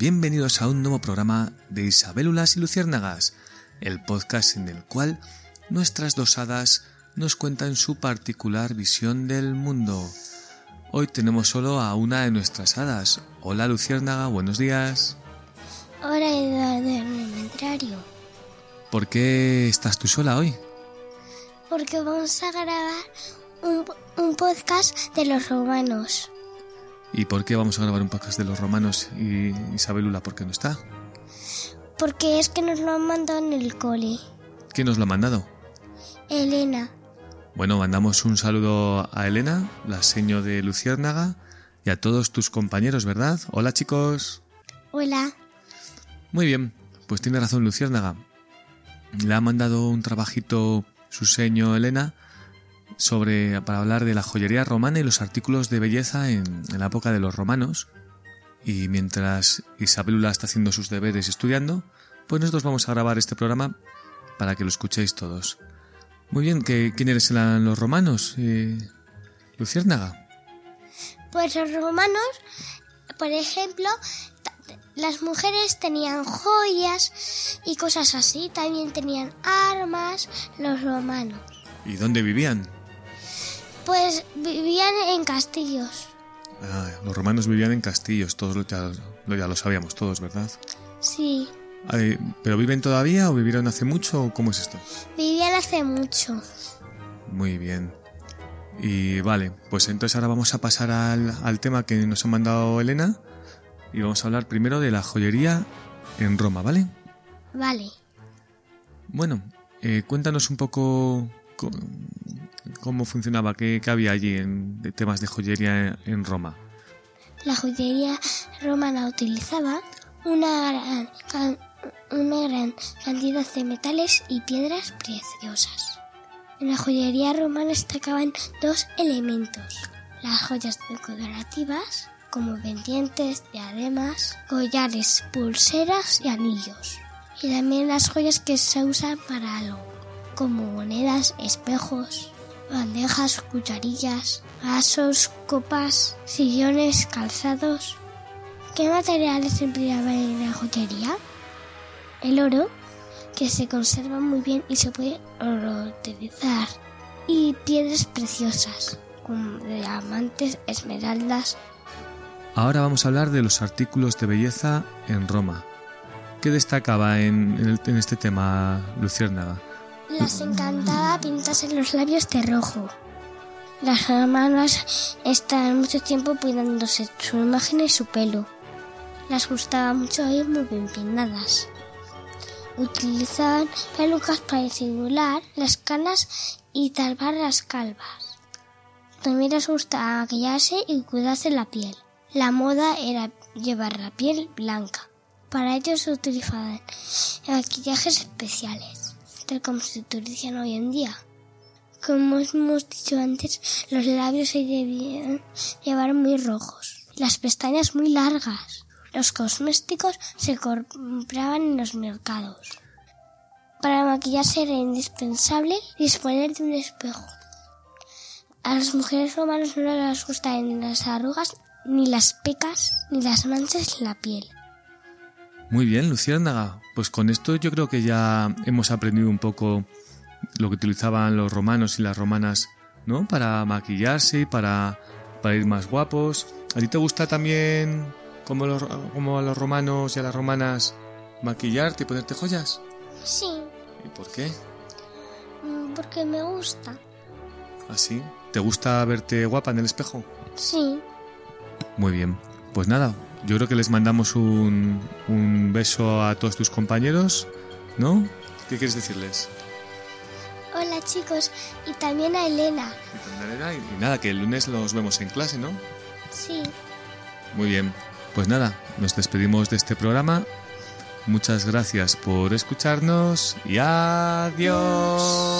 bienvenidos a un nuevo programa de Isabélulas y Luciérnagas, el podcast en el cual nuestras dos hadas nos cuentan su particular visión del mundo. Hoy tenemos solo a una de nuestras hadas. Hola Luciérnaga, buenos días. Del inventario. ¿Por qué estás tú sola hoy? Porque vamos a grabar un, un podcast de los romanos. ¿Y por qué vamos a grabar un podcast de los romanos y Isabelula por qué no está? Porque es que nos lo han mandado en el cole. ¿Quién nos lo ha mandado? Elena. Bueno, mandamos un saludo a Elena, la seño de Luciérnaga, y a todos tus compañeros, ¿verdad? Hola chicos. Hola. Muy bien, pues tiene razón Luciérnaga. Le ha mandado un trabajito su seño Elena sobre para hablar de la joyería romana y los artículos de belleza en, en la época de los romanos. Y mientras Isabelula está haciendo sus deberes y estudiando, pues nosotros vamos a grabar este programa para que lo escuchéis todos. Muy bien, ¿qué, ¿quién eres en los romanos? Eh, Luciérnaga. Pues los romanos, por ejemplo, las mujeres tenían joyas y cosas así. También tenían armas los romanos. ¿Y dónde vivían? Pues vivían en castillos. Ah, los romanos vivían en castillos, todos ya, lo- ya lo sabíamos todos, ¿verdad? Sí. Ay, ¿Pero viven todavía o vivieron hace mucho o cómo es esto? Vivían hace mucho. Muy bien. Y vale, pues entonces ahora vamos a pasar al, al tema que nos ha mandado Elena y vamos a hablar primero de la joyería en Roma, ¿vale? Vale. Bueno, eh, cuéntanos un poco co- cómo funcionaba, qué, qué había allí en de temas de joyería en, en Roma. La joyería romana utilizaba una gran, can- una gran cantidad de metales y piedras preciosas. En la joyería romana destacaban dos elementos, las joyas decorativas, como pendientes, diademas, collares, pulseras y anillos. Y también las joyas que se usan para algo, como monedas, espejos, bandejas, cucharillas, vasos, copas, sillones, calzados. ¿Qué materiales empleaban en la joyería? El oro, que se conserva muy bien y se puede reutilizar. Y piedras preciosas, como diamantes, esmeraldas. Ahora vamos a hablar de los artículos de belleza en Roma. ¿Qué destacaba en, en este tema Luciérnaga? Las encantaba pintarse los labios de rojo. Las hermanas estaban mucho tiempo cuidándose su imagen y su pelo. Las gustaba mucho ir muy bien peinadas. Utilizaban pelucas para disimular las canas y tapar las calvas. También les gustaba maquillarse y cuidarse la piel. La moda era llevar la piel blanca. Para ello se utilizaban maquillajes especiales, como se utilizan hoy en día. Como hemos dicho antes, los labios se debían llevar muy rojos, las pestañas muy largas. Los cosméticos se compraban en los mercados. Para maquillarse era indispensable disponer de un espejo. A las mujeres romanas no les gustaban las arrugas, ni las pecas, ni las manchas en la piel. Muy bien, Luciérnaga. Pues con esto yo creo que ya hemos aprendido un poco lo que utilizaban los romanos y las romanas, ¿no? Para maquillarse y para, para ir más guapos. ¿A ti te gusta también, como, los, como a los romanos y a las romanas, maquillarte y ponerte joyas? Sí, ¿Y por qué? mm, porque me gusta. ¿Así? ¿Te gusta verte guapa en el espejo? Sí. Muy bien. Pues nada, yo creo que les mandamos un, un beso a todos tus compañeros, ¿no? ¿Qué quieres decirles? Hola chicos, y también a Elena. Y también a Elena, y- y nada, que el lunes los vemos en clase, ¿no? Sí. Muy bien. Pues nada, nos despedimos de este programa. Muchas gracias por escucharnos y adiós.